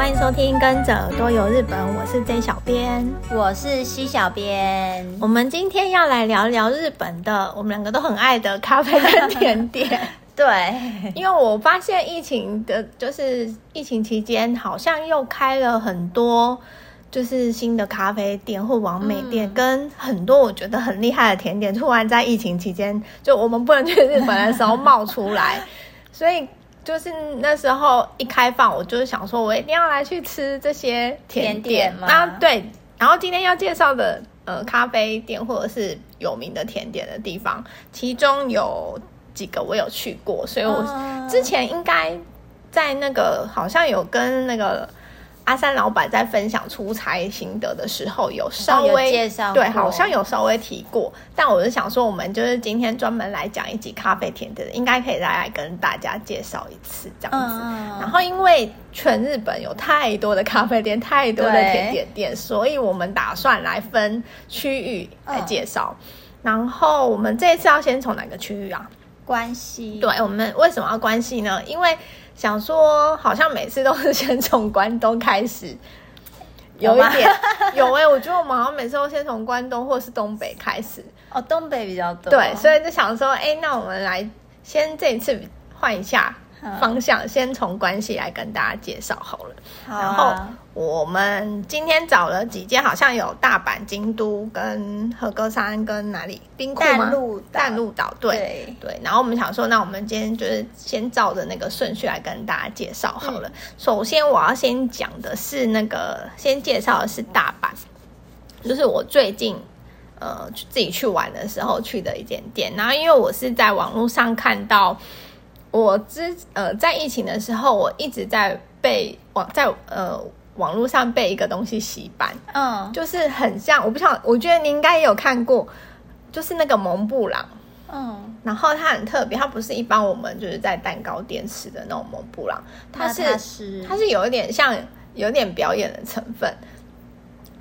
欢迎收听《跟着耳朵游日本》，我是 J 小编，我是西小编。我们今天要来聊聊日本的，我们两个都很爱的咖啡跟甜点。对，因为我发现疫情的，就是疫情期间，好像又开了很多，就是新的咖啡店或完美店，嗯、跟很多我觉得很厉害的甜点，突然在疫情期间，就我们不能去日本的时候冒出来，所以。就是那时候一开放，我就是想说，我一定要来去吃这些甜点，嘛？啊，对。然后今天要介绍的呃咖啡店或者是有名的甜点的地方，其中有几个我有去过，所以我之前应该在那个好像有跟那个。阿三老板在分享出差心得的时候，有稍微介绍，对，好像有稍微提过。但我是想说，我们就是今天专门来讲一集咖啡甜点的，应该可以再来跟大家介绍一次这样子。嗯、然后，因为全日本有太多的咖啡店，太多的甜点店，所以我们打算来分区域来介绍。嗯、然后，我们这一次要先从哪个区域啊？关西。对，我们为什么要关西呢？因为想说，好像每次都是先从关东开始，有一点有哎、欸，我觉得我们好像每次都先从关东或是东北开始。哦，东北比较多，对，所以就想说，哎、欸，那我们来先这一次换一下。方向先从关系来跟大家介绍好了，好啊、然后我们今天找了几间，好像有大阪、京都、跟和歌山、跟哪里？冰库吗？淡路岛，对对，对。然后我们想说，那我们今天就是先照着那个顺序来跟大家介绍好了。嗯、首先我要先讲的是那个，先介绍的是大阪，就是我最近呃自己去玩的时候去的一间店。然后因为我是在网络上看到。我之呃，在疫情的时候，我一直在被网在呃网络上被一个东西洗版，嗯，就是很像，我不想，我觉得你应该也有看过，就是那个蒙布朗，嗯，然后它很特别，它不是一般我们就是在蛋糕店吃的那种蒙布朗，它是它是，有一点像有点表演的成分，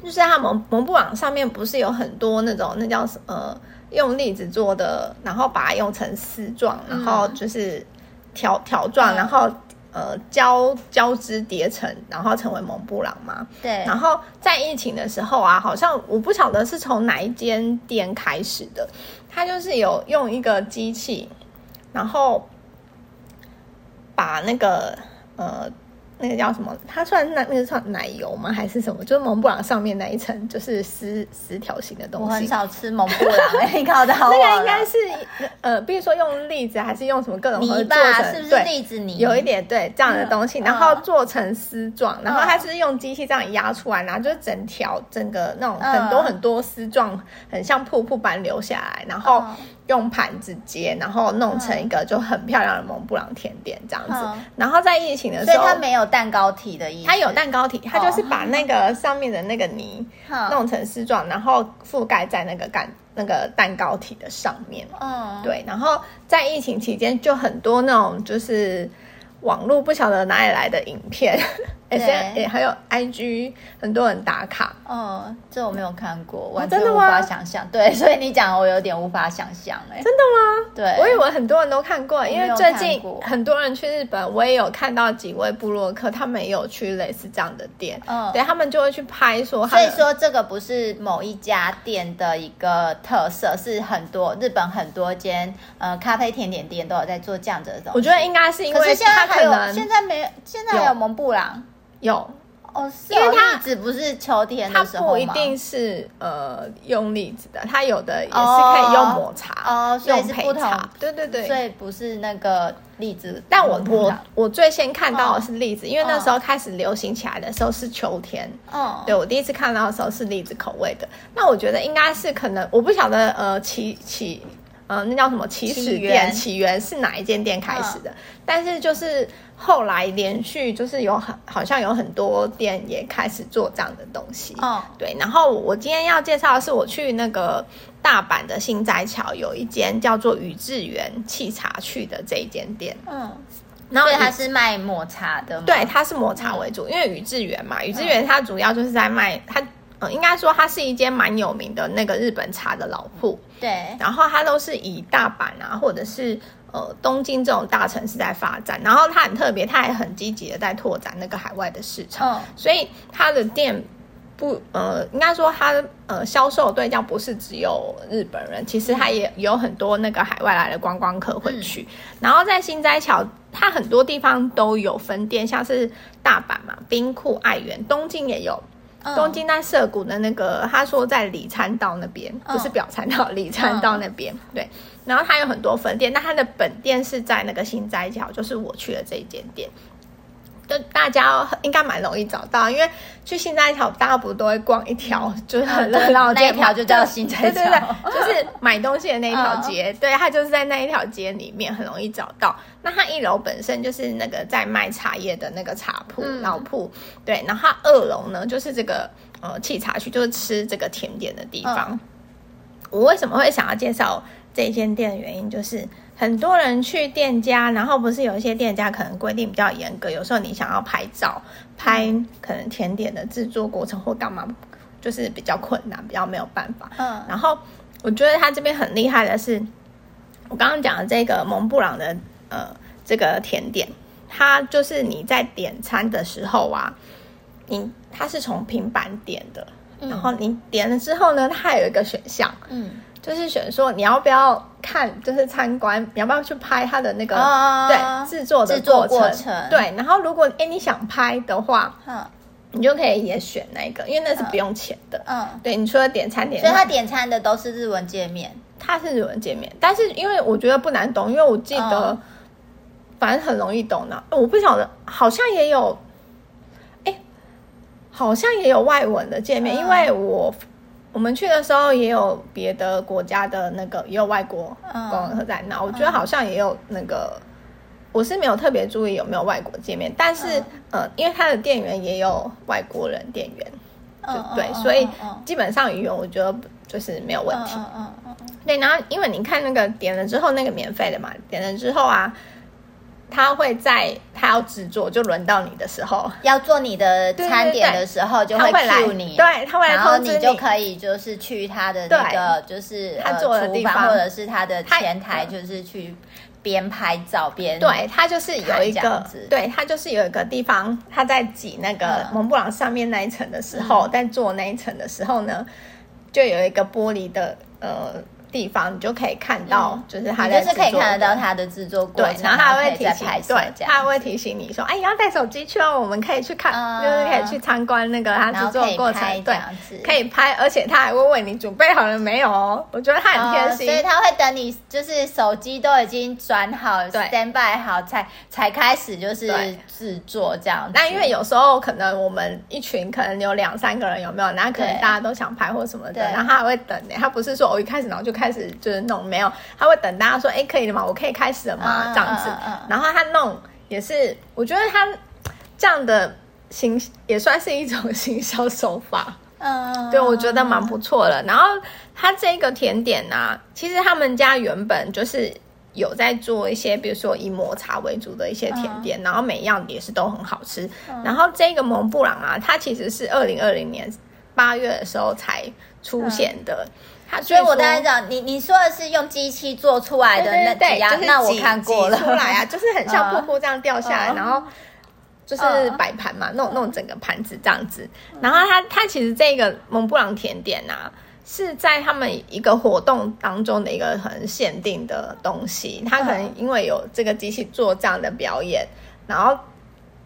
就是它蒙蒙布朗上面不是有很多那种那叫什么用栗子做的，然后把它用成丝状，然后就是。嗯条条状，然后呃交交织叠成，然后成为蒙布朗嘛。对。然后在疫情的时候啊，好像我不晓得是从哪一间店开始的，他就是有用一个机器，然后把那个呃。那个叫什么？它算那那个算奶油吗？还是什么？就是蒙布朗上面那一层，就是丝丝条形的东西。我很少吃蒙布朗，你搞得好。那个应该是呃，比如说用栗子，还是用什么各种泥巴？是不是栗子泥？有一点对这样的东西，然后做成丝状，然后它是用机器这样压出来，然后就是整条整个那种很多很多丝状，很像瀑布般流下来，然后。用盘子接，然后弄成一个就很漂亮的蒙布朗甜点这样子。嗯、然后在疫情的时候，所以它没有蛋糕体的意思。它有蛋糕体，它就是把那个上面的那个泥弄成丝状，然后覆盖在那个干那个蛋糕体的上面。嗯，对。然后在疫情期间，就很多那种就是网络不晓得哪里来的影片。S N 也还有 I G 很多人打卡，嗯，这我没有看过，完全无法想象。对，所以你讲我有点无法想象，哎，真的吗？对，我以为很多人都看过，因为最近很多人去日本，我也有看到几位部落客，他们也有去类似这样的店，嗯，对，他们就会去拍说，所以说这个不是某一家店的一个特色，是很多日本很多间呃咖啡甜点店都有在做这样子的东西。我觉得应该是因为现在还有，现在没，现在还有。蒙布朗。有哦，是因为它栗子不是秋天的时候，它不一定是呃用栗子的，它有的也是可以用抹茶哦，哦，所以是不同，对对对，所以不是那个栗子。但我我我最先看到的是栗子，哦、因为那时候开始流行起来的时候是秋天，哦，对我第一次看到的时候是栗子口味的。那我觉得应该是可能，我不晓得呃起起。呃，那叫什么起始店？起源是哪一间店开始的？嗯、但是就是后来连续就是有很好像有很多店也开始做这样的东西。哦，对。然后我今天要介绍的是我去那个大阪的新斋桥有一间叫做宇治园沏茶去的这一间店。嗯，然后它是卖抹茶的？对，它是抹茶为主，嗯、因为宇治园嘛，宇治园它主要就是在卖它。嗯，应该说它是一间蛮有名的那个日本茶的老铺。对，然后它都是以大阪啊，或者是呃东京这种大城市在发展，然后它很特别，它也很积极的在拓展那个海外的市场，哦、所以它的店。不，呃，应该说它呃销售对象不是只有日本人，其实它也有很多那个海外来的观光客会去。嗯、然后在新斋桥，它很多地方都有分店，像是大阪嘛，兵库、爱媛，东京也有。嗯、东京在涩谷的那个，他说在里参道那边，不是表参道，里参道那边。嗯、对，然后他有很多分店，那他的本店是在那个新斋桥，就是我去的这一间店。就大家应该蛮容易找到，因为去心斋桥，大家不都会逛一条，就是很热闹那一条就叫新斋桥，对对对，就是买东西的那一条街，对，它就是在那一条街里面很容易找到。那它一楼本身就是那个在卖茶叶的那个茶铺老铺，对，然后它二楼呢就是这个呃沏茶区，就是吃这个甜点的地方。我为什么会想要介绍这间店的原因就是。很多人去店家，然后不是有一些店家可能规定比较严格，有时候你想要拍照，拍可能甜点的制作过程或干嘛，就是比较困难，比较没有办法。嗯，然后我觉得他这边很厉害的是，我刚刚讲的这个蒙布朗的呃这个甜点，它就是你在点餐的时候啊，你它是从平板点的，嗯、然后你点了之后呢，它还有一个选项，嗯。就是选说你要不要看，就是参观，你要不要去拍它的那个、哦、对制作的过程，过程对。然后如果哎你想拍的话，嗯，你就可以也选那个，因为那是不用钱的，嗯，对。你除了点餐点，所以他点餐的都是日文界面，它是日文界面，但是因为我觉得不难懂，因为我记得反正很容易懂的。我不晓得好像也有，哎，好像也有外文的界面，嗯、因为我。我们去的时候也有别的国家的那个，也有外国观光客在那。嗯、我觉得好像也有那个，嗯、我是没有特别注意有没有外国界面，但是、嗯、呃，因为他的店员也有外国人店员，嗯、对，嗯、所以基本上语言我觉得就是没有问题。嗯嗯嗯嗯、对，然后因为你看那个点了之后，那个免费的嘛，点了之后啊。他会在他要制作，就轮到你的时候，要做你的餐点的时候，就会 cue 你，对，他会来通知你，然后你就可以就是去他的那个，就是他做的地方，或者是他的前台，就是去边拍照边，对，他就是有一个，对，他就是有一个地方，他在挤那个蒙布朗上面那一层的时候，在做那一层的时候呢，就有一个玻璃的呃。地方你就可以看到，就是他的，就是可以看得到他的制作过程，对，然后他会提醒，对，他会提醒你说，哎，你要带手机去哦，我们可以去看，就是可以去参观那个他制作过程，对，可以拍，而且他还会问你准备好了没有？哦，我觉得他很贴心，所以他会等你就是手机都已经转好，stand by 好，才才开始就是制作这样。那因为有时候可能我们一群可能有两三个人，有没有？然后可能大家都想拍或什么的，然后他还会等呢，他不是说我一开始然后就。开始就是弄没有，他会等大家说，哎，可以了吗？我可以开始了吗？这样子，然后他弄也是，我觉得他这样的行也算是一种行销手法，嗯，对，我觉得蛮不错的。然后他这个甜点呢、啊，其实他们家原本就是有在做一些，比如说以抹茶为主的一些甜点，然后每样也是都很好吃。然后这个蒙布朗啊，它其实是二零二零年八月的时候才出现的。所以我大概讲，你你说的是用机器做出来的那几样，那我看过了，出来啊，就是很像瀑布这样掉下来，然后就是摆盘嘛，弄弄整个盘子这样子。然后它它其实这个蒙布朗甜点呐，是在他们一个活动当中的一个很限定的东西。它可能因为有这个机器做这样的表演，然后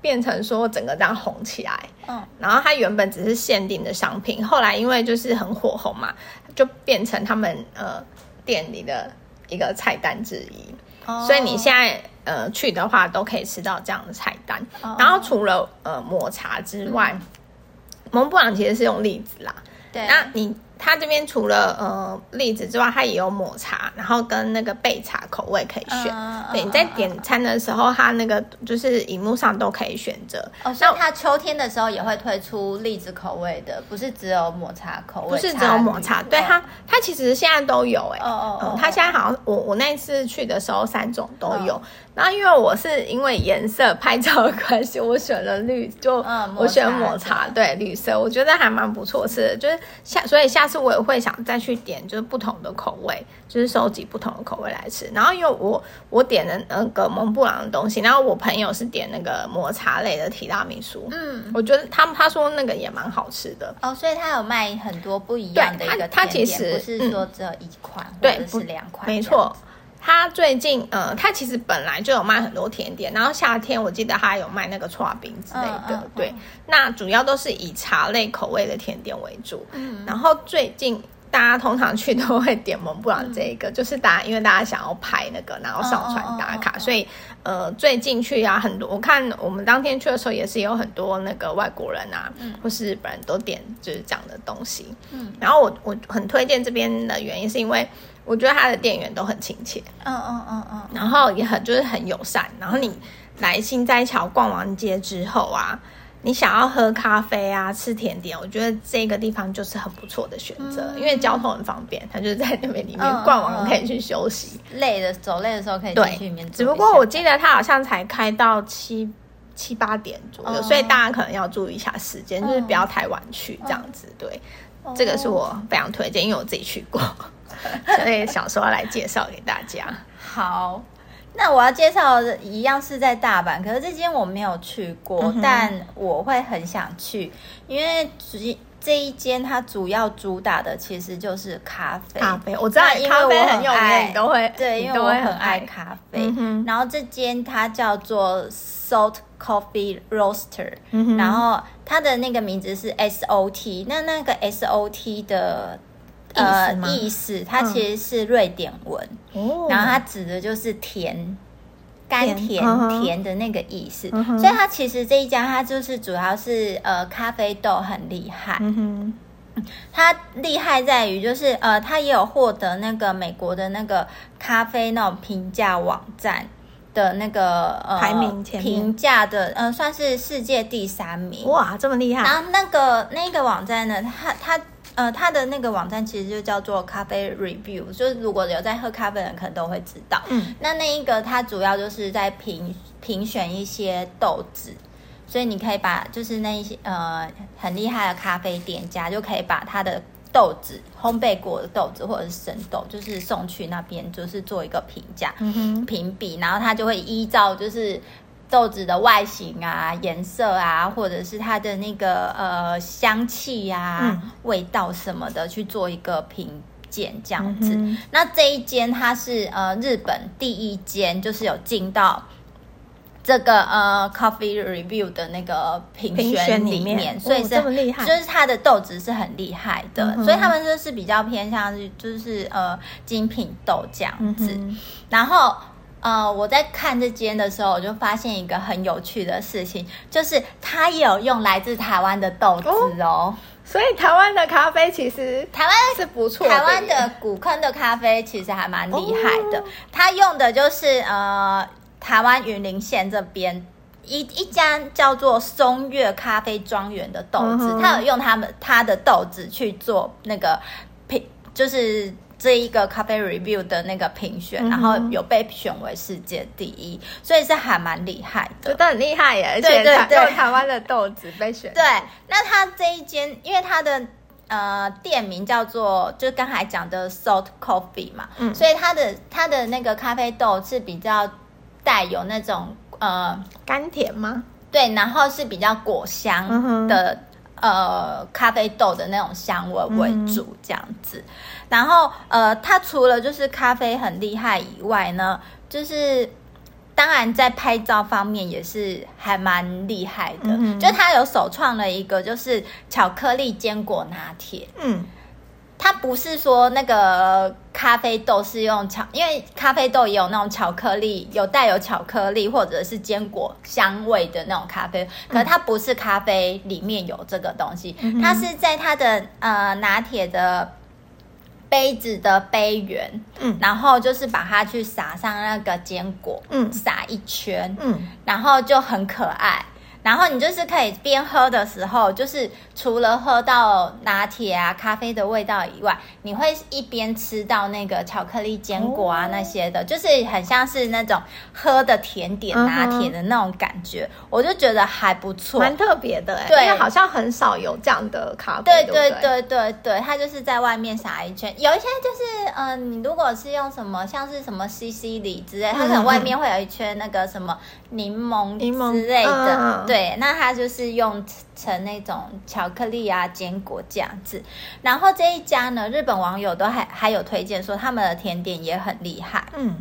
变成说整个这样红起来。嗯，然后它原本只是限定的商品，后来因为就是很火红嘛。就变成他们呃店里的一个菜单之一，oh. 所以你现在呃去的话都可以吃到这样的菜单。Oh. 然后除了呃抹茶之外，嗯、蒙布朗其实是用栗子啦。对，那你。它这边除了呃栗子之外，它也有抹茶，然后跟那个焙茶口味可以选。Uh, 对，你在点餐的时候，它那个就是荧幕上都可以选择。哦，所以它秋天的时候也会推出栗子口味的，不是只有抹茶口味。不是只有抹茶，对它，它其实现在都有哎、欸。哦哦哦。它现在好像我我那次去的时候，三种都有。Oh. 然后因为我是因为颜色拍照的关系，我选了绿，就我选抹茶，对绿色，我觉得还蛮不错吃的。就是下，所以下次。次我也会想再去点，就是不同的口味，就是收集不同的口味来吃。然后因为我我点的那个蒙布朗的东西，然后我朋友是点那个抹茶类的提拉米苏，嗯，我觉得他他说那个也蛮好吃的哦，所以他有卖很多不一样的一个甜点，他其实不是说只有一款，对、嗯，是两款，没错。他最近，呃，他其实本来就有卖很多甜点，然后夏天我记得他有卖那个剉冰之类的，嗯嗯、对。那主要都是以茶类口味的甜点为主。嗯。然后最近大家通常去都会点蒙布朗这一个，嗯、就是大家因为大家想要拍那个，然后上传打卡，嗯、所以呃，最近去啊很多，我看我们当天去的时候也是有很多那个外国人啊，嗯、或是日本人都点就是这样的东西。嗯。然后我我很推荐这边的原因是因为。我觉得他的店员都很亲切，嗯嗯嗯嗯，然后也很就是很友善。然后你来新斋桥逛完街之后啊，你想要喝咖啡啊、吃甜点，我觉得这个地方就是很不错的选择，嗯、因为交通很方便，他就是在那边里面逛完可以去休息，累的走累的时候可以进去里面。只不过我记得他好像才开到七七八点左右，嗯、所以大家可能要注意一下时间，就是不要太晚去这样子。对，嗯、这个是我非常推荐，因为我自己去过。所以想说来介绍给大家。好，那我要介绍的一样是在大阪，可是这间我没有去过，嗯、但我会很想去，因为这一间它主要主打的其实就是咖啡。咖啡，我知道，因为我很有名，你都会对，因为我很爱咖啡。嗯、然后这间它叫做 Salt Coffee Roaster，、然后它的那个名字是 S O T，那那个 S O T 的。呃，意思它其实是瑞典文，嗯、然后它指的就是甜、甘甜、甜，甜的那个意思。所以它其实这一家它就是主要是呃咖啡豆很厉害，它厉害在于就是呃它也有获得那个美国的那个咖啡那种评价网站的那个呃排名评价的呃算是世界第三名。哇，这么厉害！然后那个那个网站呢，它它。呃，它的那个网站其实就叫做咖啡 review，就是如果有在喝咖啡的人，可能都会知道。嗯，那那一个它主要就是在评评选一些豆子，所以你可以把就是那一些呃很厉害的咖啡店家，就可以把它的豆子烘焙过的豆子或者是生豆，就是送去那边，就是做一个评价、评比，然后它就会依照就是。豆子的外形啊、颜色啊，或者是它的那个呃香气呀、啊、嗯、味道什么的，去做一个评鉴这样子。嗯、那这一间它是呃日本第一间，就是有进到这个呃 Coffee Review 的那个评选里面，里面所以是这么厉害，就是它的豆子是很厉害的，嗯、所以他们就是比较偏向是就是呃精品豆这样子，嗯、然后。呃，我在看这间的时候，我就发现一个很有趣的事情，就是它也有用来自台湾的豆子哦。哦，所以台湾的咖啡其实台湾是不错，台湾的古坑的咖啡其实还蛮厉害的。它、哦、用的就是呃台湾云林县这边一一家叫做松月咖啡庄园的豆子，它、嗯、哼有用他们他的豆子去做那个品，就是。这一个咖啡 review 的那个评选，然后有被选为世界第一，所以是还蛮厉害的，觉得很厉害耶！而且对对对，台湾的豆子被选。对，那他这一间，因为他的呃店名叫做，就是刚才讲的 Salt Coffee 嘛，嗯，所以他的他的那个咖啡豆是比较带有那种呃甘甜吗？对，然后是比较果香的。嗯呃，咖啡豆的那种香味为主，这样子。嗯、然后，呃，它除了就是咖啡很厉害以外呢，就是当然在拍照方面也是还蛮厉害的。嗯、就它有首创了一个就是巧克力坚果拿铁。嗯。它不是说那个咖啡豆是用巧，因为咖啡豆也有那种巧克力，有带有巧克力或者是坚果香味的那种咖啡，可是它不是咖啡里面有这个东西，嗯、它是在它的呃拿铁的杯子的杯缘，嗯，然后就是把它去撒上那个坚果，嗯，撒一圈，嗯，然后就很可爱。然后你就是可以边喝的时候，就是除了喝到拿铁啊、咖啡的味道以外，你会一边吃到那个巧克力坚果啊那些的，就是很像是那种喝的甜点拿铁的那种感觉，我就觉得还不错，蛮特别的哎，对，因为好像很少有这样的咖啡，对对对？对对，它就是在外面撒一圈，有一些就是嗯、呃，你如果是用什么像是什么西西里之类，它可能外面会有一圈那个什么柠檬之类的，嗯、对，对那它就是用成那种巧克力啊坚果这样子。然后这一家呢，日本网友都还还有推荐说他们的甜点也很厉害，嗯，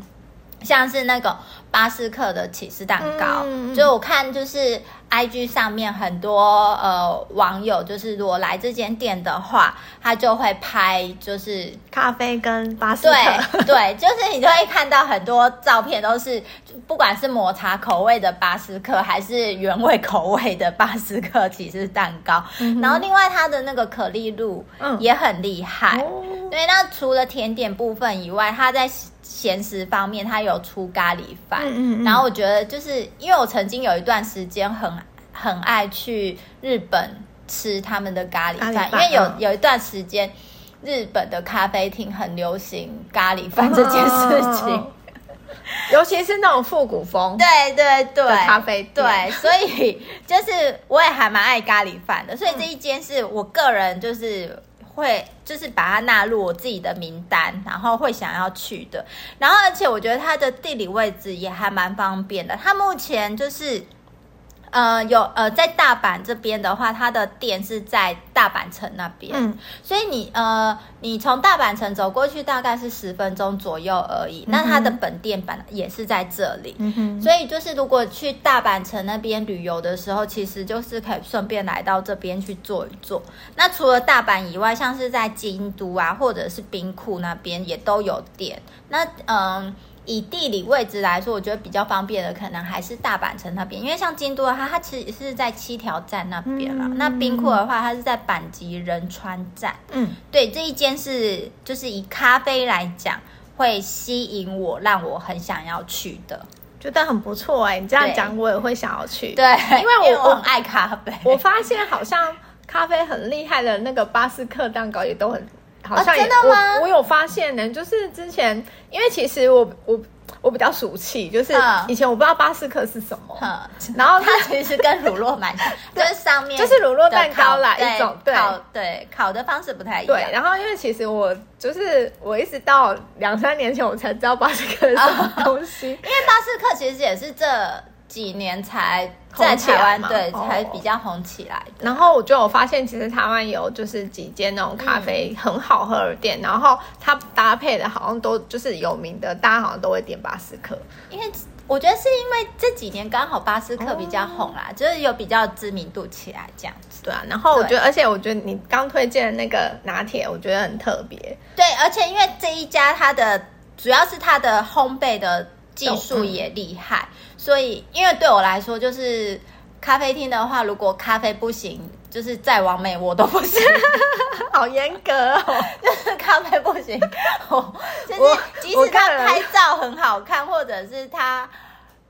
像是那个巴斯克的起司蛋糕，嗯、就我看就是。IG 上面很多呃网友，就是如果来这间店的话，他就会拍就是咖啡跟巴斯克，对对，就是你就会看到很多照片，都是不管是抹茶口味的巴斯克，还是原味口味的巴斯克起司蛋糕。嗯、然后另外它的那个可丽露也很厉害，嗯、对。那除了甜点部分以外，它在咸食方面，它有出咖喱饭。嗯嗯，然后我觉得就是因为我曾经有一段时间很。很爱去日本吃他们的咖喱饭，喱因为有有一段时间，日本的咖啡厅很流行咖喱饭这件事情，哦、尤其是那种复古风，对对对，咖啡店对，所以就是我也还蛮爱咖喱饭的，所以这一间是我个人就是会就是把它纳入我自己的名单，然后会想要去的，然后而且我觉得它的地理位置也还蛮方便的，它目前就是。呃，有呃，在大阪这边的话，它的店是在大阪城那边，嗯，所以你呃，你从大阪城走过去大概是十分钟左右而已。嗯、那它的本店本来也是在这里，所以就是如果去大阪城那边旅游的时候，其实就是可以顺便来到这边去坐一坐。那除了大阪以外，像是在京都啊，或者是兵库那边也都有店。那嗯。呃以地理位置来说，我觉得比较方便的可能还是大阪城那边，因为像京都的话，它其实是在七条站那边啦。嗯、那冰库的话，它是在阪急仁川站。嗯，对，这一间是就是以咖啡来讲，会吸引我，让我很想要去的，觉得很不错哎、欸。你这样讲，我也会想要去。对，因为我因为我很爱咖啡。我发现好像咖啡很厉害的那个巴斯克蛋糕也都很。好像也、哦、真的吗？我我有发现呢，就是之前，因为其实我我我比较俗气，就是以前我不知道巴斯克是什么，嗯、然后它其实跟乳酪蛮 像，就是上面就是乳酪蛋糕啦一种，对烤对烤的方式不太一样。对，然后因为其实我就是我一直到两三年前我才知道巴斯克是什么东西，哦、因为巴斯克其实也是这几年才。在台湾对才比较红起来的，然后我就有发现，其实台湾有就是几间那种咖啡很好喝的店，嗯、然后它搭配的好像都就是有名的，大家好像都会点巴斯克。因为我觉得是因为这几年刚好巴斯克比较红啦，哦、就是有比较知名度起来这样子。对啊，然后我觉得，而且我觉得你刚推荐的那个拿铁，我觉得很特别。对，而且因为这一家它的主要是它的烘焙的。技术也厉害，嗯、所以因为对我来说，就是咖啡厅的话，如果咖啡不行，就是再完美我都不行，好严格哦。就是咖啡不行，哦、就是即使他拍照很好看，或者是他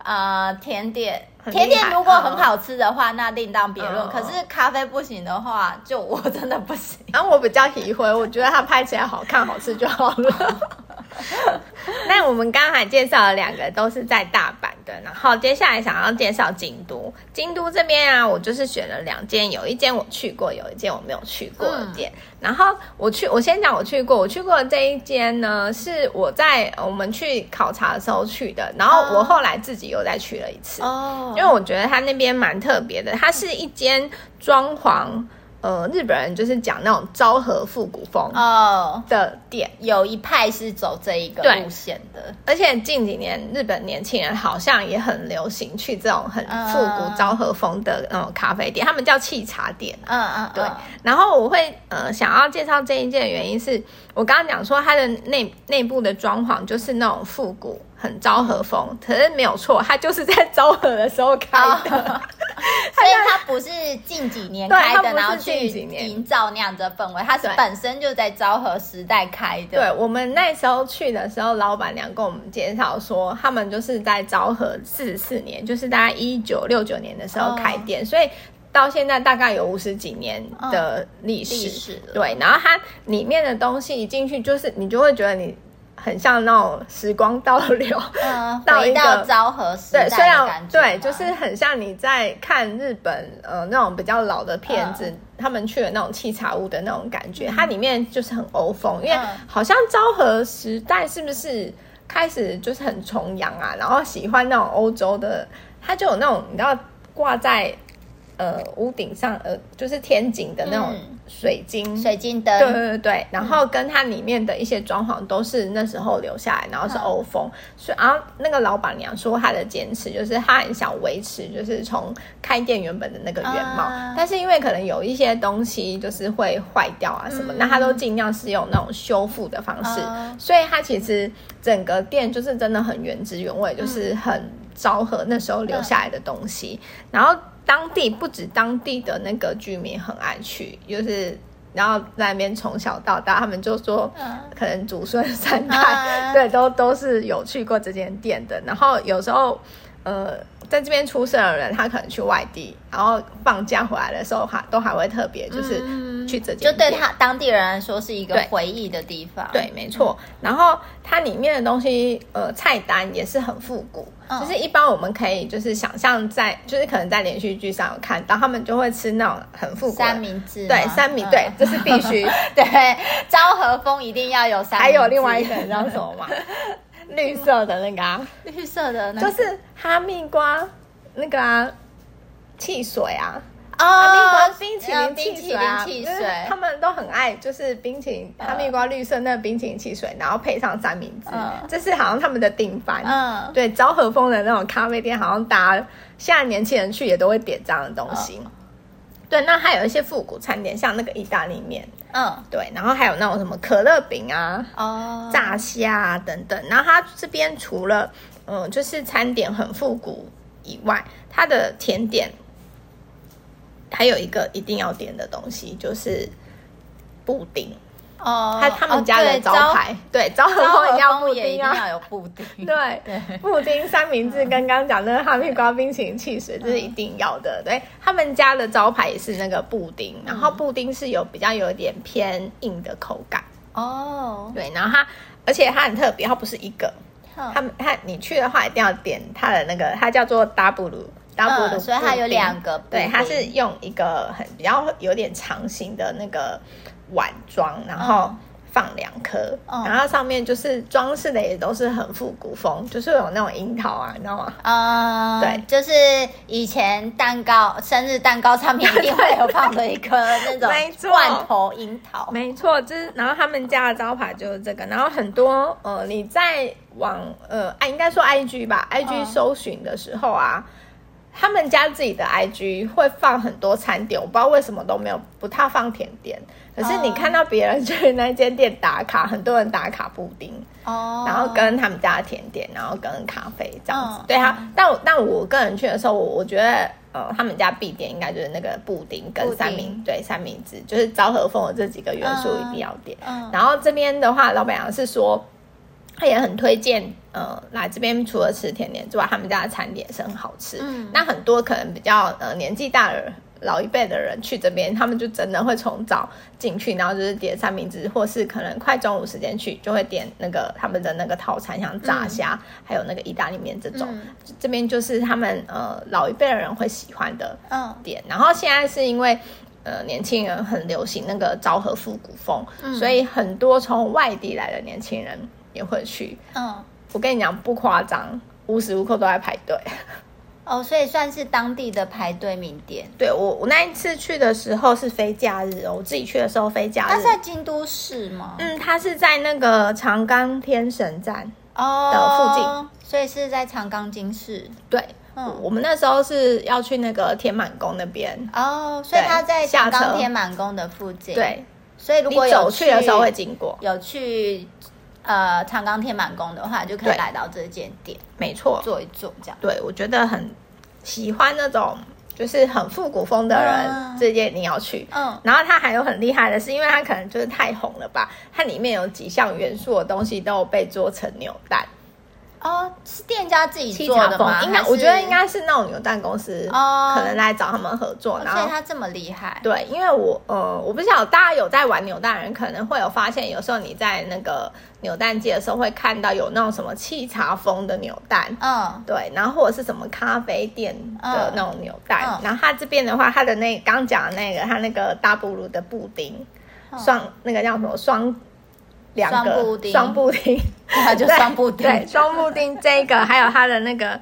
呃甜点甜点如果很好吃的话，哦、那另当别论。哦、可是咖啡不行的话，就我真的不行。然后我比较体会，我觉得它拍起来好看、好吃就好了。那我们刚才介绍了两个都是在大阪的，然后接下来想要介绍京都。京都这边啊，我就是选了两间，有一间我去过，有一间我没有去过的店。嗯、然后我去，我先讲我去过，我去过的这一间呢，是我在我们去考察的时候去的，然后我后来自己又再去了一次哦，因为我觉得它那边蛮特别的，它是一间装潢。呃，日本人就是讲那种昭和复古风哦的店，oh, 有一派是走这一个路线的，而且近几年日本年轻人好像也很流行去这种很复古昭和风的那种咖啡店，uh, 他们叫气茶店。嗯嗯，对。然后我会呃想要介绍这一件的原因是我刚刚讲说它的内内部的装潢就是那种复古。很昭和风，可是没有错，它就是在昭和的时候开的 oh, 它它不是近几年开的，然后去营造那样的氛围，它是本身就在昭和时代开的。对，我们那时候去的时候，老板娘跟我们介绍说，他们就是在昭和四十四年，就是大概一九六九年的时候开店，哦、所以到现在大概有五十几年的历史。嗯、历史对，然后它里面的东西一进去，就是你就会觉得你。很像那种时光倒流，嗯，到一个昭和时代对，虽然。对，就是很像你在看日本呃那种比较老的片子，嗯、他们去的那种沏茶屋的那种感觉。嗯、它里面就是很欧风，因为好像昭和时代是不是开始就是很崇洋啊，然后喜欢那种欧洲的，它就有那种你知道挂在。呃，屋顶上呃，就是天井的那种水晶、嗯、水晶灯，对对对，然后跟它里面的一些装潢都是那时候留下来，然后是欧风，嗯、所以然后那个老板娘说她的坚持就是她很想维持就是从开店原本的那个原貌，嗯、但是因为可能有一些东西就是会坏掉啊什么，嗯、那她都尽量是用那种修复的方式，嗯、所以她其实整个店就是真的很原汁原味，就是很昭和那时候留下来的东西，嗯、然后。当地不止当地的那个居民很爱去，就是然后在那边从小到大，他们就说，可能祖孙三代，嗯、对，都都是有去过这间店的。然后有时候，呃。在这边出生的人，他可能去外地，然后放假回来的时候，还都还会特别就是去这间，就对他当地人来说是一个回忆的地方。对，对，没错。然后它里面的东西，呃，菜单也是很复古，嗯、就是一般我们可以就是想象在，就是可能在连续剧上有看到，他们就会吃那种很复古三明治，对，三明，对，这是必须，对，昭和风一定要有三明治。还有另外一个，你知道什么吗？绿色的那个啊，绿色的那个。就是哈密瓜那个啊，汽水啊，哦、哈密瓜冰淇淋汽水他们都很爱，就是冰淇淋哈密瓜绿色那个冰淇淋汽水，然后配上三明治，嗯、这是好像他们的定番。嗯，对，昭和风的那种咖啡店，好像大家现在年轻人去也都会点这样的东西。嗯、对，那还有一些复古餐点，像那个意大利面。嗯，对，然后还有那种什么可乐饼啊，哦，炸虾啊等等。然后它这边除了嗯，就是餐点很复古以外，它的甜点还有一个一定要点的东西，就是布丁。哦，他他们家的招牌，对，招和风一定要布丁啊，一定要有布丁，对，布丁三明治跟刚刚讲那个哈密瓜冰淇淋汽水，这是一定要的。对，他们家的招牌也是那个布丁，然后布丁是有比较有点偏硬的口感。哦，对，然后它而且它很特别，它不是一个，他们他你去的话一定要点它的那个，它叫做 W W，所以它有两个，对，它是用一个很比较有点长形的那个。碗装，然后放两颗，嗯、然后上面就是装饰的也都是很复古风，就是有那种樱桃啊，你知道吗？嗯，对，就是以前蛋糕、生日蛋糕上面一定会有放的一颗那种 罐头樱桃，没错，就是然后他们家的招牌就是这个，然后很多呃你在网呃，哎，应该说 I G 吧，I G 搜寻的时候啊。嗯他们家自己的 IG 会放很多餐点，我不知道为什么都没有不太放甜点。可是你看到别人去那间店打卡，很多人打卡布丁哦，然后跟他们家的甜点，然后跟咖啡这样子。对啊，但但我个人去的时候，我我觉得呃，他们家必点应该就是那个布丁跟三明对三明治，就是昭和风的这几个元素一定要点。然后这边的话，老板娘是说。他也很推荐，呃，来这边除了吃甜点之外，他们家的餐点也是很好吃。嗯，那很多可能比较呃年纪大的老一辈的人去这边，他们就真的会从早进去，然后就是点三明治，或是可能快中午时间去，就会点那个他们的那个套餐，像炸虾，嗯、还有那个意大利面这种。嗯、这边就是他们呃老一辈的人会喜欢的点。嗯、然后现在是因为呃年轻人很流行那个昭和复古风，嗯、所以很多从外地来的年轻人。也会去，嗯，我跟你讲不夸张，无时无刻都在排队。哦，所以算是当地的排队名店。对，我，我那一次去的时候是非假日哦，我自己去的时候非假日。它是在京都市吗？嗯，它是在那个长冈天神站哦的附近，哦，所以是在长冈京市。对，嗯，我们那时候是要去那个天满宫那边哦，所以它在长冈天满宫的附近。对，所以如果有走去的时候会经过，有去。呃，长冈天满宫的话，就可以来到这间店，没错，坐一坐这样。对，我觉得很喜欢那种就是很复古风的人，嗯、这件你要去。嗯，然后它还有很厉害的是，因为它可能就是太红了吧，它里面有几项元素的东西都有被做成扭蛋。哦，是店家自己做的吗？应该我觉得应该是那种扭蛋公司，哦，可能来找他们合作。然后所以他这么厉害？对，因为我呃，我不晓得大家有在玩扭蛋人，可能会有发现，有时候你在那个扭蛋机的时候，会看到有那种什么沏茶风的扭蛋，嗯，对，然后或者是什么咖啡店的那种扭蛋。嗯、然后他这边的话，他的那刚讲的那个，他那个大布鲁的布丁，双、嗯、那个叫什么双。两个双布丁，它就双布丁，对，双布丁这个还有它的那个，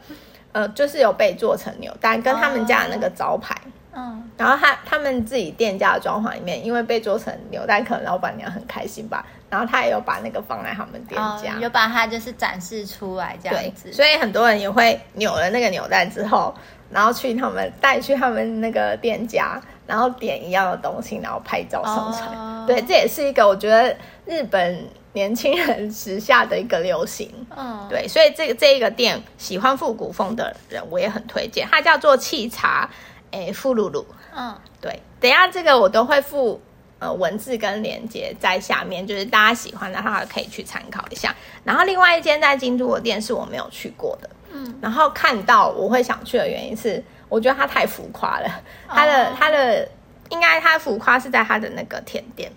呃，就是有被做成扭蛋，跟他们家的那个招牌，嗯，然后他他们自己店家的装潢里面，因为被做成扭蛋，可能老板娘很开心吧，然后他也有把那个放在他们店家，有把它就是展示出来这样子，所以很多人也会扭了那个扭蛋之后，然后去他们带去他们那个店家。然后点一样的东西，然后拍照上传。Oh. 对，这也是一个我觉得日本年轻人时下的一个流行。嗯，对，所以这个这一个店喜欢复古风的人，我也很推荐。它叫做气茶，诶，富露露。嗯，对，等一下这个我都会附呃文字跟链接在下面，就是大家喜欢的话可以去参考一下。然后另外一间在京都的店是我没有去过的。嗯，然后看到我会想去的原因是。我觉得它太浮夸了，它的它的应该它浮夸是在它的那个甜点，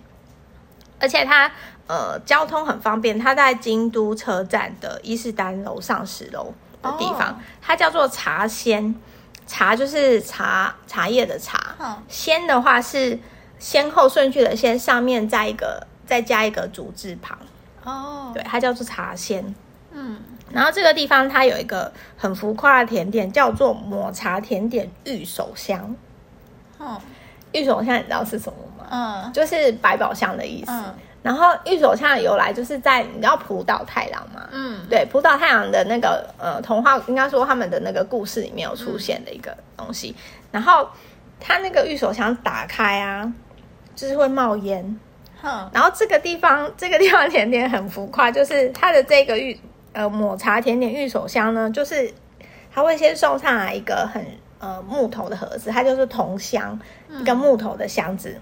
而且它呃交通很方便，它在京都车站的伊势丹楼上十楼的地方，它叫做茶仙，茶就是茶茶叶的茶，仙的话是先后顺序的先，上面再一个再加一个竹字旁，哦，对，它叫做茶仙，嗯。然后这个地方它有一个很浮夸的甜点，叫做抹茶甜点玉手香。哦，玉手香你知道是什么吗？嗯，就是百宝箱的意思。嗯，然后玉手香的由来就是在你知道浦岛太郎吗？嗯，对，浦岛太郎的那个呃童话，应该说他们的那个故事里面有出现的一个东西。嗯，然后它那个玉手香打开啊，就是会冒烟。哼，然后这个地方这个地方甜点很浮夸，就是它的这个御。呃，抹茶甜点玉手香呢，就是他会先送上来一个很呃木头的盒子，它就是铜箱，嗯、一个木头的箱子。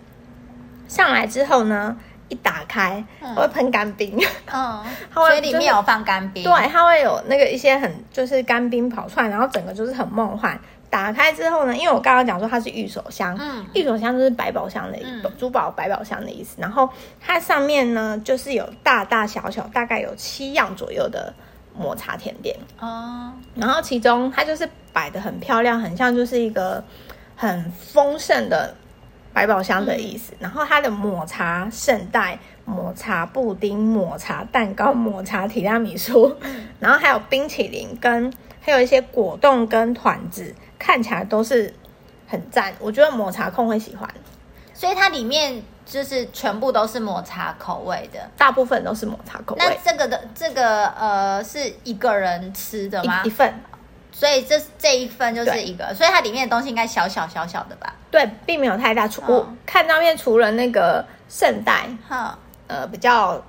上来之后呢，一打开，嗯、会喷干冰，嗯，它会、就是、所以里面有放干冰，对，它会有那个一些很就是干冰跑出来，然后整个就是很梦幻。打开之后呢，因为我刚刚讲说它是玉手箱，嗯，玉手香就是百宝箱的珠宝百宝箱的意思。然后它上面呢，就是有大大小小大概有七样左右的抹茶甜点哦。然后其中它就是摆的很漂亮，很像就是一个很丰盛的百宝箱的意思。嗯、然后它的抹茶圣代、抹茶布丁、抹茶蛋糕、抹茶提拉米苏，嗯、然后还有冰淇淋跟还有一些果冻跟团子。看起来都是很赞，我觉得抹茶控会喜欢，所以它里面就是全部都是抹茶口味的，大部分都是抹茶口味。那这个的这个呃是一个人吃的吗？一,一份，所以这这一份就是一个，所以它里面的东西应该小小小小的吧？对，并没有太大。除、哦、我看照片，除了那个圣代，哈、哦，呃，比较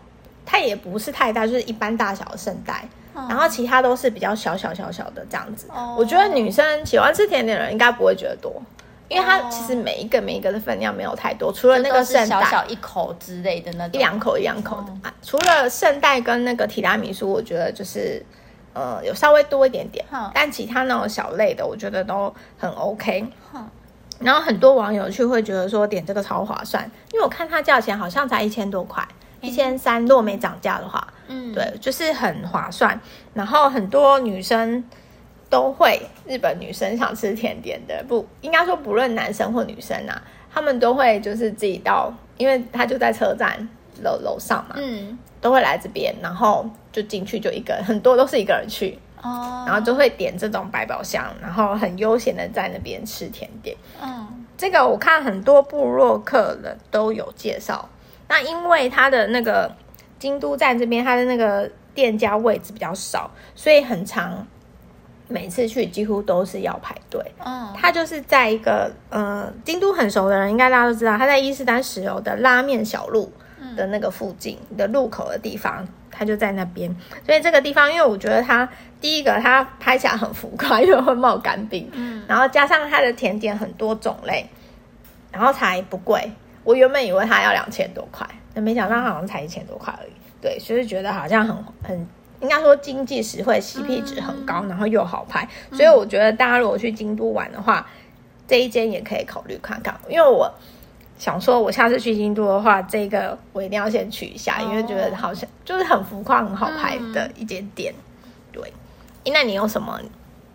它也不是太大，就是一般大小的圣代。然后其他都是比较小小小小的这样子，哦、我觉得女生喜欢吃甜点的人应该不会觉得多，因为它其实每一个每一个的分量没有太多，除了那个圣代小小一口之类的那种，一两口一两口的。哦、除了圣代跟那个提拉米苏，我觉得就是呃有稍微多一点点，哦、但其他那种小类的，我觉得都很 OK。哦、然后很多网友去会觉得说点这个超划算，因为我看它价钱好像才一千多块。一千三，如果没涨价的话，嗯，对，就是很划算。然后很多女生都会，日本女生想吃甜点的，不应该说不论男生或女生啊，他们都会就是自己到，因为他就在车站楼楼上嘛，嗯，都会来这边，然后就进去就一个，很多都是一个人去哦，然后就会点这种百宝箱，然后很悠闲的在那边吃甜点。嗯，这个我看很多部落客人都有介绍。那因为它的那个京都站这边，它的那个店家位置比较少，所以很长，每次去几乎都是要排队。嗯，它就是在一个呃京都很熟的人，应该大家都知道，它在伊势丹石油的拉面小路的那个附近的路口的地方，它就在那边。所以这个地方，因为我觉得它第一个它拍起来很浮夸，因为会冒干冰，嗯，然后加上它的甜点很多种类，然后才不贵。我原本以为它要两千多块，但没想到好像才一千多块而已。对，所以觉得好像很很应该说经济实惠，CP 值很高，然后又好拍。所以我觉得大家如果去京都玩的话，这一间也可以考虑看看，因为我。想说，我下次去京都的话，这个我一定要先去一下，因为觉得好像就是很浮夸、很好拍的一间店。对，那你有什么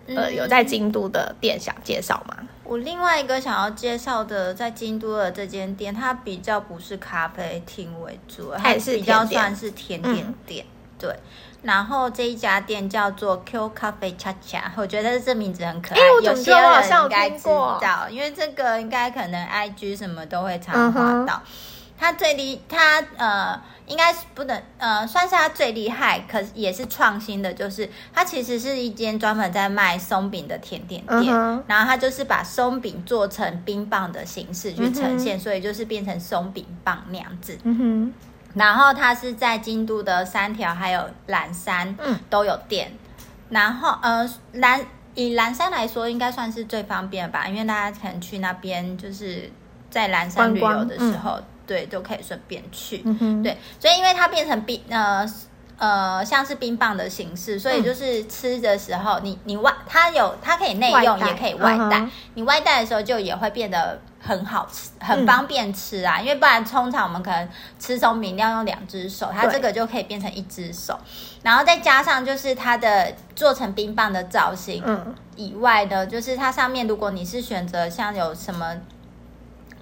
呃有在京都的店想介绍吗？我另外一个想要介绍的在京都的这间店，它比较不是咖啡厅为主，它也是比较算是甜点店。对。然后这一家店叫做 Q 咖啡恰恰，我觉得这名字很可爱。有些人应该知道，因为这个应该可能 IG 什么都会常滑到。它最厉，它呃，应该是不能呃，算是它最厉害，可是也是创新的，就是它其实是一间专门在卖松饼的甜点店。然后它就是把松饼做成冰棒的形式去呈现，所以就是变成松饼棒那样子。嗯哼。然后它是在京都的三条还有岚山，嗯，都有店。然后呃，岚以岚山来说，应该算是最方便吧，因为大家可能去那边就是在岚山旅游的时候，嗯、对，都可以顺便去。嗯、哼对，所以因为它变成冰呃。呃，像是冰棒的形式，所以就是吃的时候，嗯、你你外它有它可以内用，也可以外带。嗯、你外带的时候就也会变得很好吃，很方便吃啊。嗯、因为不然通常我们可能吃松饼要用两只手，它这个就可以变成一只手。然后再加上就是它的做成冰棒的造型以外的，嗯、就是它上面如果你是选择像有什么。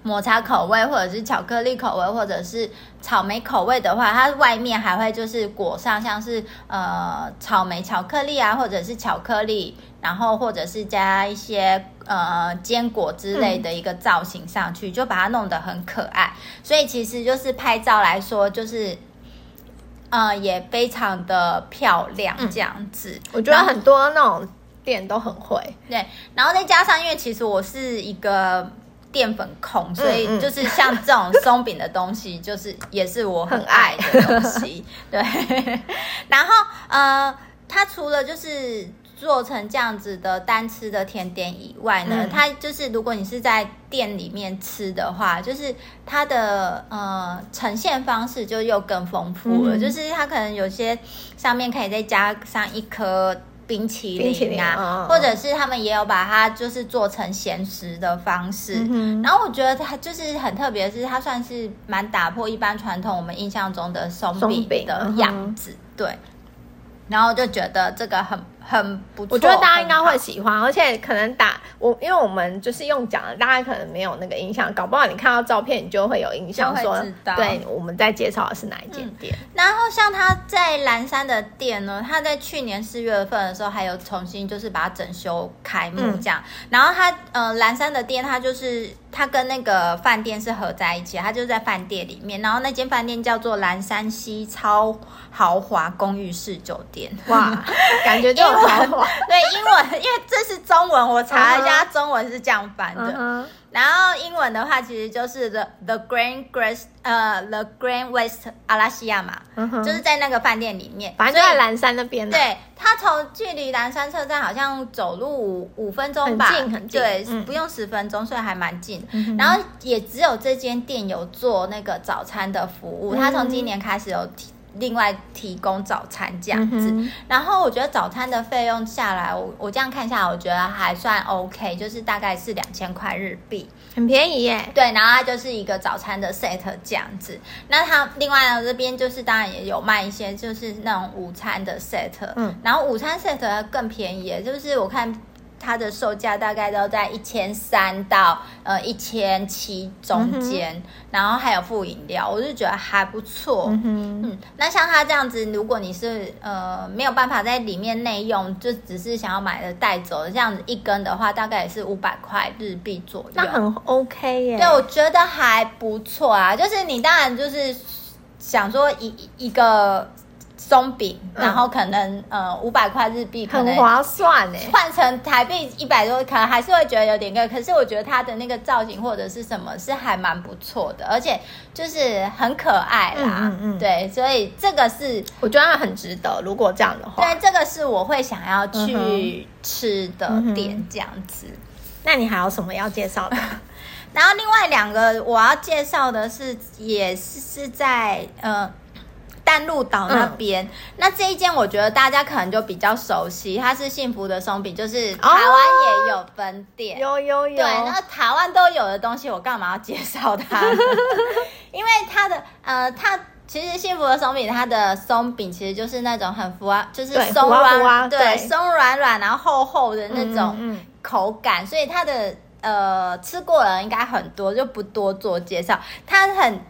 抹茶口味，或者是巧克力口味，或者是草莓口味的话，它外面还会就是裹上像是呃草莓巧克力啊，或者是巧克力，然后或者是加一些呃坚果之类的一个造型上去，嗯、就把它弄得很可爱。所以其实就是拍照来说，就是呃也非常的漂亮这样子。嗯、我觉得很多那种店都很会，对。然后再加上，因为其实我是一个。淀粉控，所以就是像这种松饼的东西，就是也是我很爱的东西。对，然后呃，它除了就是做成这样子的单吃的甜点以外呢，嗯、它就是如果你是在店里面吃的话，就是它的呃呈现方式就又更丰富了。嗯、就是它可能有些上面可以再加上一颗。冰淇淋啊，淋哦、或者是他们也有把它就是做成咸食的方式，嗯、然后我觉得它就是很特别，是它算是蛮打破一般传统我们印象中的松饼的样子，嗯、对，然后就觉得这个很。很不错，我觉得大家应该会喜欢，而且可能打我，因为我们就是用讲的，大家可能没有那个印象，搞不好你看到照片，你就会有印象，说对，我们在介绍的是哪一间店。嗯。然后像他在蓝山的店呢，他在去年四月份的时候，还有重新就是把它整修开幕这样。嗯、然后他呃蓝山的店，他就是他跟那个饭店是合在一起，他就在饭店里面。然后那间饭店叫做蓝山西超豪华公寓式酒店，哇，感觉就。对英文，因为这是中文，我查了一下，中文是这样翻的。Uh huh. 然后英文的话，其实就是 the the Grand West 呃 the Grand West 阿拉西亚嘛，uh. 就是在那个饭店里面，反正就在蓝山那边。对，它从距离蓝山车站好像走路五五分钟吧，很近很近，对，嗯、不用十分钟，所以还蛮近。嗯、然后也只有这间店有做那个早餐的服务，它从今年开始有提。另外提供早餐这样子，嗯、然后我觉得早餐的费用下来，我我这样看下来，我觉得还算 OK，就是大概是两千块日币，很便宜耶。对，然后它就是一个早餐的 set 这样子。那它另外呢，这边就是当然也有卖一些，就是那种午餐的 set，嗯，然后午餐 set 更便宜，就是我看。它的售价大概都在一千三到呃一千七中间，嗯、然后还有副饮料，我就觉得还不错。嗯，嗯，那像它这样子，如果你是呃没有办法在里面内用，就只是想要买的带走的这样子一根的话，大概也是五百块日币左右。那很 OK 耶。对，我觉得还不错啊。就是你当然就是想说一一个。松饼，然后可能、嗯、呃五百块日币，可能很划算哎。换成台币一百多，可能还是会觉得有点贵。可是我觉得它的那个造型或者是什么是还蛮不错的，而且就是很可爱啦。嗯嗯，嗯对，所以这个是我觉得它很值得。如果这样的话，对，这个是我会想要去吃的店，这样子。嗯、那你还有什么要介绍的？然后另外两个我要介绍的是，也是是在呃。淡路岛那边，嗯、那这一间我觉得大家可能就比较熟悉，它是幸福的松饼，就是台湾也有分店，有有有。对，那台湾都有的东西，我干嘛要介绍它？因为它的呃，它其实幸福的松饼，它的松饼其实就是那种很浮啊，就是松软，对，松软软，然后厚厚的那种口感，嗯嗯，所以它的呃吃过的人应该很多，就不多做介绍，它很。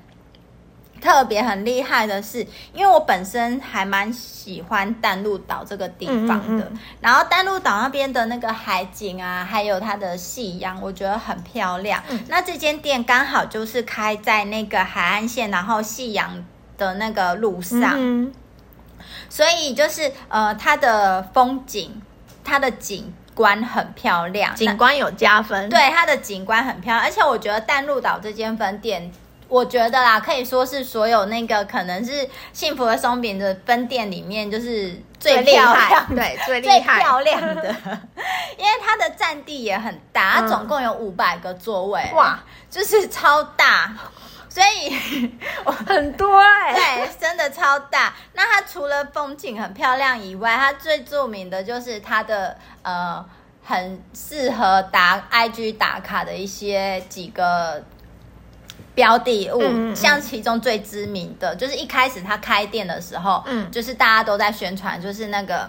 特别很厉害的是，因为我本身还蛮喜欢淡路岛这个地方的，嗯嗯嗯，然后淡路岛那边的那个海景啊，还有它的夕阳，我觉得很漂亮。嗯、那这间店刚好就是开在那个海岸线，然后夕阳的那个路上，所以就是呃，它的风景，它的景观很漂亮，景观有加分。对，它的景观很漂亮，而且我觉得淡路岛这间分店。我觉得啦，可以说是所有那个可能是幸福的松饼的分店里面，就是最漂亮，对，最厉害、最漂亮的。因为它的占地也很大，它总共有五百个座位，哇，就是超大，所以 很多哎、欸，对，真的超大。那它除了风景很漂亮以外，它最著名的就是它的呃，很适合打 IG 打卡的一些几个。标的物，嗯嗯，像其中最知名的就是一开始他开店的时候，嗯，就是大家都在宣传，就是那个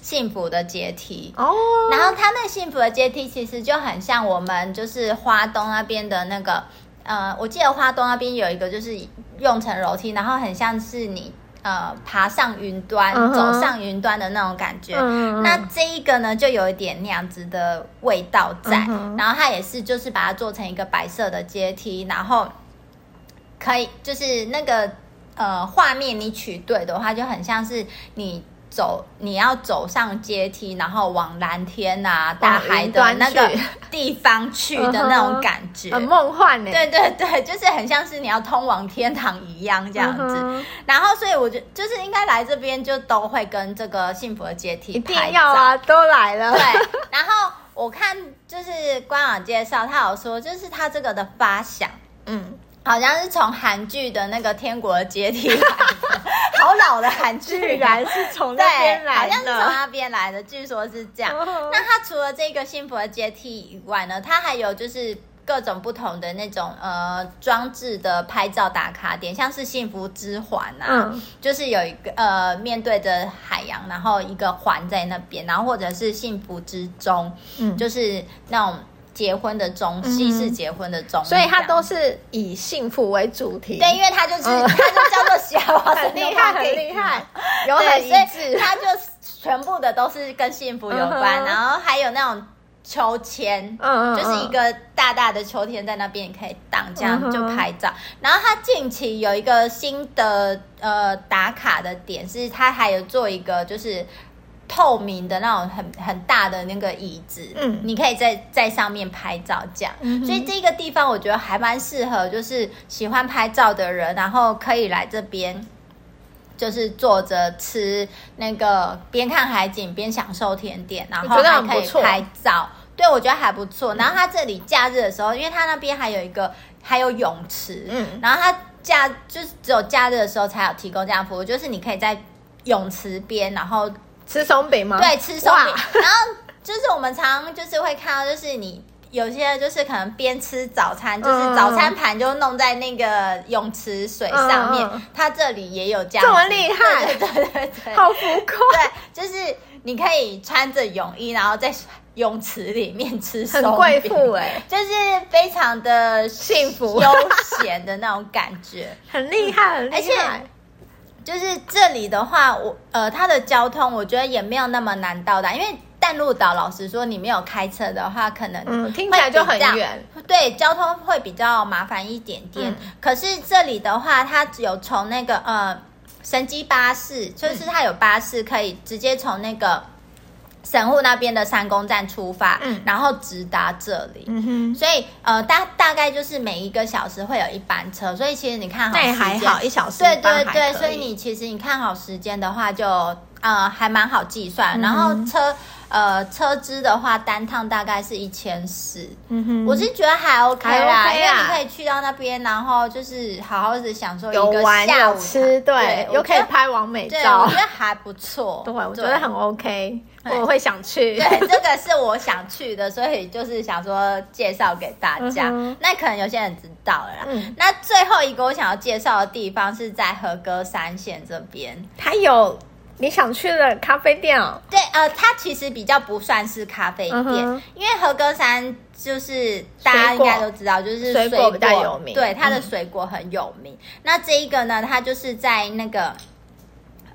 幸福的阶梯哦。然后他那幸福的阶梯其实就很像我们就是花东那边的那个，呃，我记得花东那边有一个就是用成楼梯，然后很像是你呃爬上云端，嗯、走上云端的那种感觉。嗯、那这一个呢，就有一点那样子的味道在。嗯、然后它也是就是把它做成一个白色的阶梯，然后。可以，就是那个呃画面，你取对的话，就很像是你走，你要走上阶梯，然后往蓝天啊、大海的那个地方去的那种感觉，很梦幻呢。对对对，就是很像是你要通往天堂一样这样子。然后，所以我觉得就是应该来这边就都会跟这个幸福的阶梯。一定要啊，都来了。对，然后我看就是官网介绍，他有说就是他这个的发想，嗯。好像是从韩剧的那个《天国的阶梯》好老的韩剧，居然是从那边来的，好像是从那边来的，据说是这样。那它除了这个幸福的阶梯以外呢，它还有就是各种不同的那种呃装置的拍照打卡点，像是幸福之环啊，嗯、就是有一个呃面对着海洋，然后一个环在那边，然后或者是幸福之中，嗯，就是那种。结婚的中，西式结婚的中，所以它都是以幸福为主题。对，因为它就是它就叫做西娃娃，很厉害，很厉害，有很一致。它就全部的都是跟幸福有关，然后还有那种秋千，嗯，就是一个大大的秋千在那边，你可以荡，这样就拍照。然后它近期有一个新的呃打卡的点，是它还有做一个就是。透明的那种很很大的那个椅子，嗯，你可以在在上面拍照这样，嗯、所以这个地方我觉得还蛮适合，就是喜欢拍照的人，然后可以来这边，就是坐着吃那个边看海景边享受甜点，然后还可以拍照，对我觉得还不错。然后它这里假日的时候，因为它那边还有一个还有泳池，嗯，然后它假就是只有假日的时候才有提供这样服务，就是你可以在泳池边，然后。吃松饼吗？对，吃松饼。然后就是我们常常就是会看到，就是你有些就是可能边吃早餐，就是早餐盘就弄在那个泳池水上面。嗯、它这里也有这样，这么厉害，对对对对，好浮夸。对，就是你可以穿着泳衣，然后在泳池里面吃松饼，很贵妇哎，就是非常的幸福悠闲的那种感觉，很厉害，很厉害。而且就是这里的话，我呃，它的交通我觉得也没有那么难到达，因为淡路岛老实说，你没有开车的话，可能嗯，听起来就很远，对，交通会比较麻烦一点点。嗯、可是这里的话，它有从那个呃神机巴士，就是它有巴士可以直接从那个。神户那边的三宫站出发，嗯，然后直达这里，嗯哼，所以呃大大概就是每一个小时会有一班车，所以其实你看好时间，还好一小时，对对对，所以你其实你看好时间的话就，就呃还蛮好计算，嗯、然后车。呃，车资的话，单趟大概是一千四。嗯哼，我是觉得还 OK 啦，还 OK 啊，因为你可以去到那边，然后就是好好的享受一个下午吃，对，又可以拍完美照，我觉得还不错。对，我觉得很 OK，我会想去。对，这个是我想去的，所以就是想说介绍给大家。嗯、那可能有些人知道了啦。嗯、那最后一个我想要介绍的地方是在和歌山县这边，它有。你想去的咖啡店哦？对，呃，它其实比较不算是咖啡店，嗯、因为和歌山就是大家应该都知道，就是水果比较有名，对，它的水果很有名。嗯、那这一个呢，它就是在那个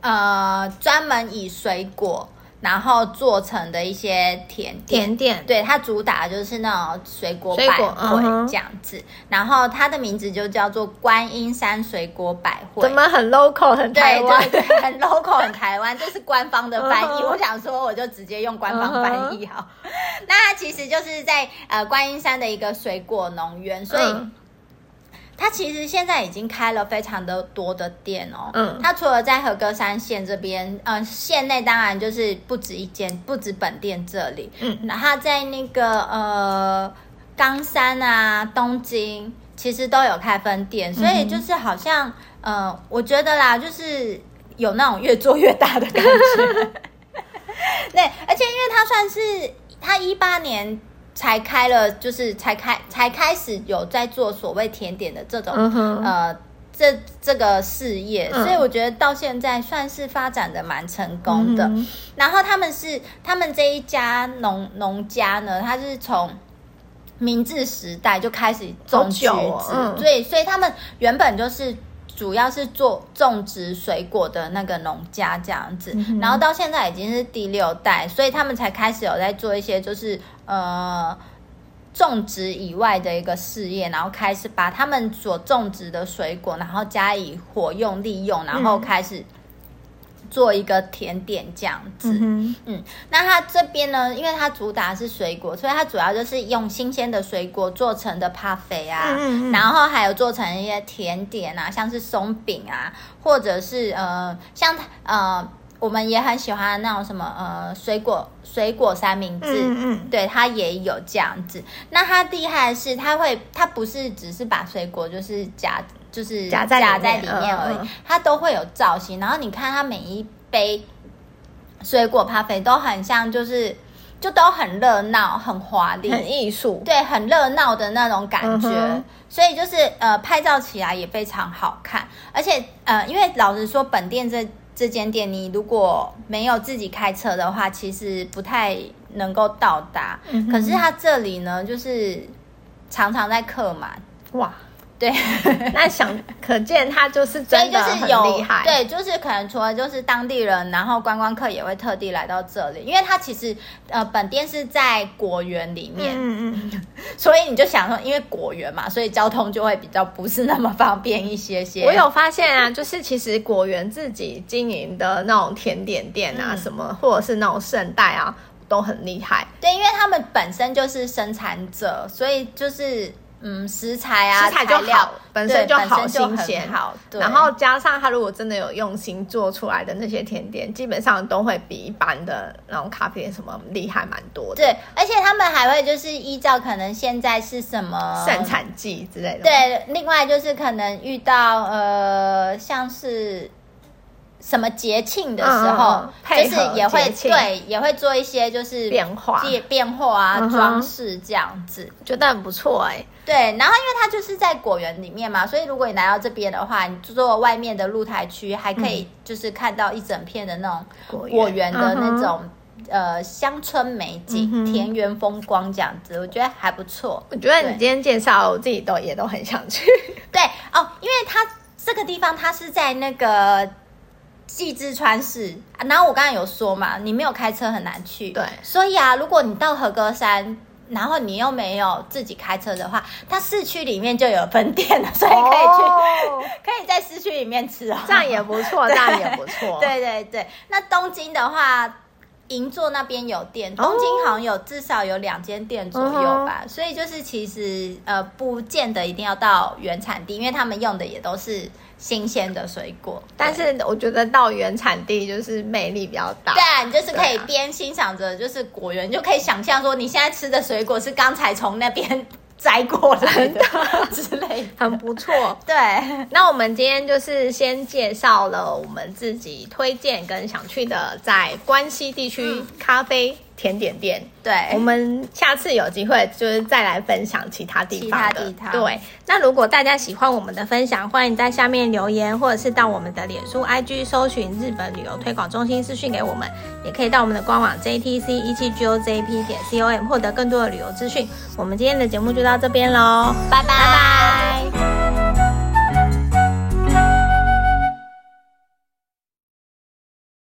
呃，专门以水果。然后做成的一些甜点，甜点，对，它主打就是那种水果百汇这样子。嗯、然后它的名字就叫做观音山水果百汇，怎么很 local 很台湾？对，对，很 local 很台湾，这是官方的翻译。嗯、我想说，我就直接用官方翻译好。嗯、那其实就是在呃观音山的一个水果农园，所以。嗯它其实现在已经开了非常的多的店哦。嗯，它除了在和歌山县这边，呃，县内当然就是不止一间，不止本店这里。嗯，然后在那个呃冈山啊、东京，其实都有开分店，所以就是好像，嗯、呃，我觉得啦，就是有那种越做越大的感觉。对，而且因为他算是他一八年。才开了，就是才开才开始有在做所谓甜点的这种、uh. 呃这这个事业，所以我觉得到现在算是发展的蛮成功的。Uh. 然后他们是他们这一家农农家呢，他是从明治时代就开始种橘子，对、哦，所以他们原本就是。主要是做种植水果的那个农家这样子，嗯、然后到现在已经是第六代，所以他们才开始有在做一些就是呃种植以外的一个事业，然后开始把他们所种植的水果，然后加以活用利用，然后开始。做一个甜点这样子，嗯，嗯，那它这边呢，因为它主打是水果，所以它主要就是用新鲜的水果做成的帕菲啊，嗯嗯，然后还有做成一些甜点啊，像是松饼啊，或者是呃，像呃，我们也很喜欢那种什么呃，水果水果三明治，嗯嗯，对，它也有这样子。那它厉害的是，它会，它不是只是把水果就是夹。就是夹在夹在里面而已，嗯、它都会有造型。然后你看它每一杯水果咖啡都很像，就是就都很热闹、很华丽、很艺术，对，很热闹的那种感觉。嗯、所以就是呃，拍照起来也非常好看。而且呃，因为老实说，本店这这间店，你如果没有自己开车的话，其实不太能够到达。嗯、可是它这里呢，就是常常在客满哇。对，那想可见他就是真的很厉害。对，就是可能除了就是当地人，然后观光客也会特地来到这里，因为他其实呃本店是在果园里面，嗯嗯，所以你就想说，因为果园嘛，所以交通就会比较不是那么方便一些些。我有发现啊，就是其实果园自己经营的那种甜点店啊，嗯、什么或者是那种圣代啊，都很厉害。对，因为他们本身就是生产者，所以就是。嗯，食材啊，食材就好，本身就好新鲜，好。然后加上他如果真的有用心做出来的那些甜点，基本上都会比一般的那种咖啡店什么厉害蛮多的。对，而且他们还会就是依照可能现在是什么盛产季之类的。对，另外就是可能遇到呃，像是。什么节庆的时候，就是也会对，也会做一些就是变化、变化啊，装饰这样子，觉得很不错哎。对，然后因为它就是在果园里面嘛，所以如果你来到这边的话，你坐外面的露台区，还可以就是看到一整片的那种果园的那种呃乡村美景、田园风光这样子，我觉得还不错。我觉得你今天介绍，我自己都也都很想去。对哦，因为它这个地方它是在那个。纪之川市，然后我刚才有说嘛，你没有开车很难去，对，所以啊，如果你到和歌山然后你又没有自己开车的话，它市区里面就有分店了，所以可以去，哦、可以在市区里面吃哦，这样也不错，这样也不错。对对对，那东京的话。银座那边有店，东京好像有、oh. 至少有两间店左右吧，uh. 所以就是其实呃不见得一定要到原产地，因为他们用的也都是新鲜的水果。但是我觉得到原产地就是魅力比较大，对啊，你就是可以边欣赏着就是果园，啊，就可以想象说你现在吃的水果是刚才从那边。摘过来的 之类，很不错。对，那我们今天就是先介绍了我们自己推荐跟想去的在关西地区咖啡。嗯甜点店，对，我们下次有机会就是再来分享其他地方的。地对，那如果大家喜欢我们的分享，欢迎在下面留言，或者是到我们的脸书 IG 搜寻日本旅游推广中心私讯给我们，也可以到我们的官网 JTC 一七 GOJP 点 COM 获得更多的旅游资讯。我们今天的节目就到这边喽。拜拜。